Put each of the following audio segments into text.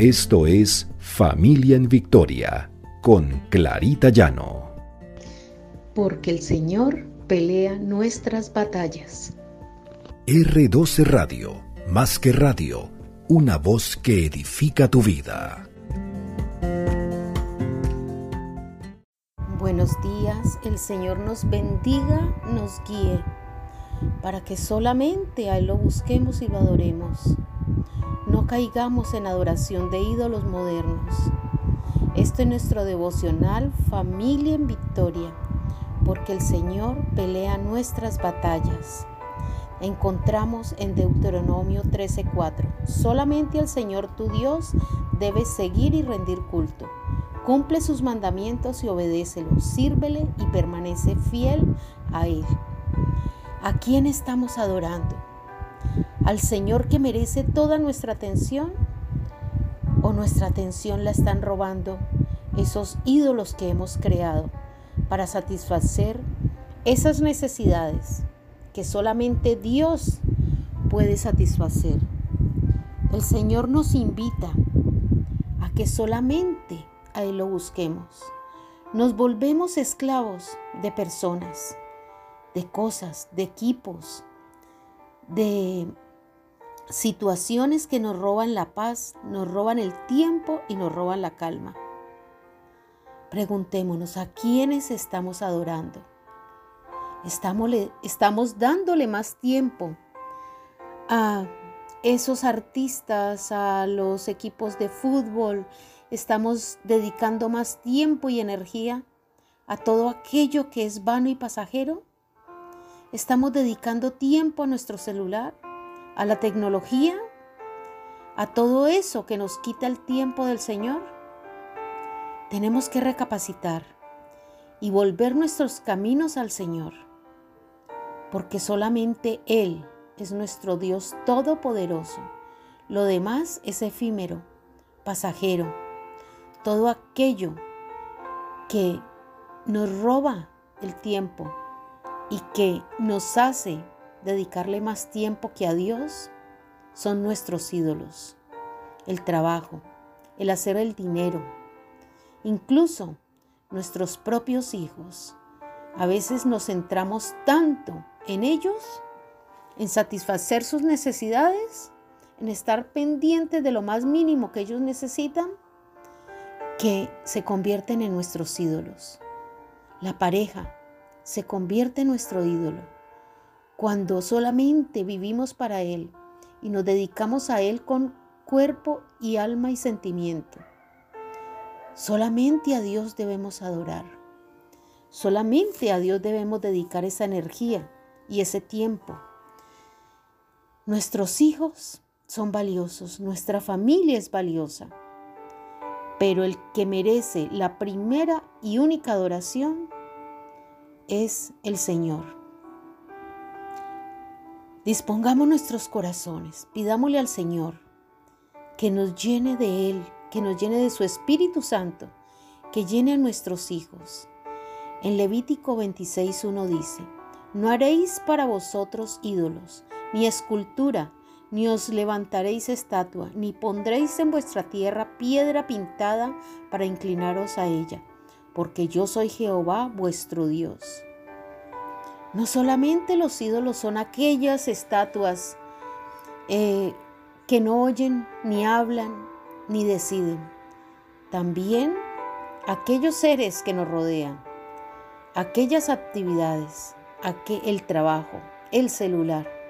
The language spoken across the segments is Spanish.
Esto es Familia en Victoria con Clarita Llano. Porque el Señor pelea nuestras batallas. R12 Radio, más que radio, una voz que edifica tu vida. Buenos días, el Señor nos bendiga, nos guíe, para que solamente a Él lo busquemos y lo adoremos. No caigamos en adoración de ídolos modernos. Este es nuestro devocional Familia en Victoria, porque el Señor pelea nuestras batallas. Encontramos en Deuteronomio 13:4, solamente al Señor tu Dios debes seguir y rendir culto. Cumple sus mandamientos y obedécelos, sírvele y permanece fiel a Él. ¿A quién estamos adorando? ¿Al Señor que merece toda nuestra atención? ¿O nuestra atención la están robando esos ídolos que hemos creado para satisfacer esas necesidades que solamente Dios puede satisfacer? El Señor nos invita a que solamente a Él lo busquemos. Nos volvemos esclavos de personas, de cosas, de equipos, de situaciones que nos roban la paz, nos roban el tiempo y nos roban la calma. Preguntémonos a quiénes estamos adorando. Estamos, estamos dándole más tiempo a esos artistas, a los equipos de fútbol, estamos dedicando más tiempo y energía a todo aquello que es vano y pasajero? ¿Estamos dedicando tiempo a nuestro celular, a la tecnología, a todo eso que nos quita el tiempo del Señor? Tenemos que recapacitar y volver nuestros caminos al Señor, porque solamente Él es nuestro Dios todopoderoso. Lo demás es efímero, pasajero todo aquello que nos roba el tiempo y que nos hace dedicarle más tiempo que a Dios son nuestros ídolos. El trabajo, el hacer el dinero, incluso nuestros propios hijos. A veces nos centramos tanto en ellos, en satisfacer sus necesidades, en estar pendientes de lo más mínimo que ellos necesitan, que se convierten en nuestros ídolos. La pareja se convierte en nuestro ídolo cuando solamente vivimos para Él y nos dedicamos a Él con cuerpo y alma y sentimiento. Solamente a Dios debemos adorar. Solamente a Dios debemos dedicar esa energía y ese tiempo. Nuestros hijos son valiosos, nuestra familia es valiosa pero el que merece la primera y única adoración es el Señor. Dispongamos nuestros corazones, pidámosle al Señor que nos llene de Él, que nos llene de su Espíritu Santo, que llene a nuestros hijos. En Levítico 26.1 dice, no haréis para vosotros ídolos, ni escultura, ni os levantaréis estatua, ni pondréis en vuestra tierra piedra pintada para inclinaros a ella, porque yo soy Jehová vuestro Dios. No solamente los ídolos son aquellas estatuas eh, que no oyen, ni hablan, ni deciden. También aquellos seres que nos rodean, aquellas actividades, el trabajo, el celular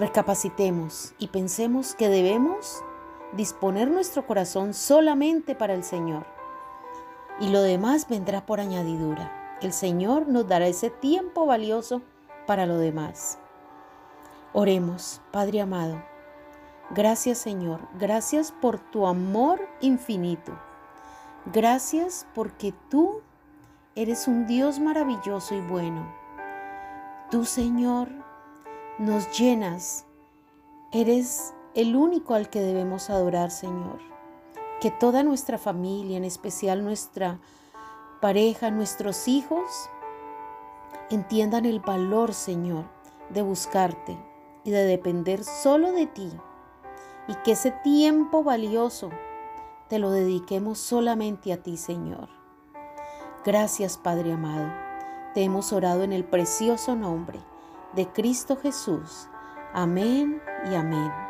Recapacitemos y pensemos que debemos disponer nuestro corazón solamente para el Señor. Y lo demás vendrá por añadidura. El Señor nos dará ese tiempo valioso para lo demás. Oremos, Padre amado. Gracias Señor, gracias por tu amor infinito. Gracias porque tú eres un Dios maravilloso y bueno. Tú Señor nos llenas. Eres el único al que debemos adorar, Señor. Que toda nuestra familia, en especial nuestra pareja, nuestros hijos, entiendan el valor, Señor, de buscarte y de depender solo de ti. y que ese tiempo valioso te lo dediquemos solamente a ti, Señor. Gracias, Padre amado. Te hemos orado en el precioso nombre de Cristo Jesús. Amén y amén.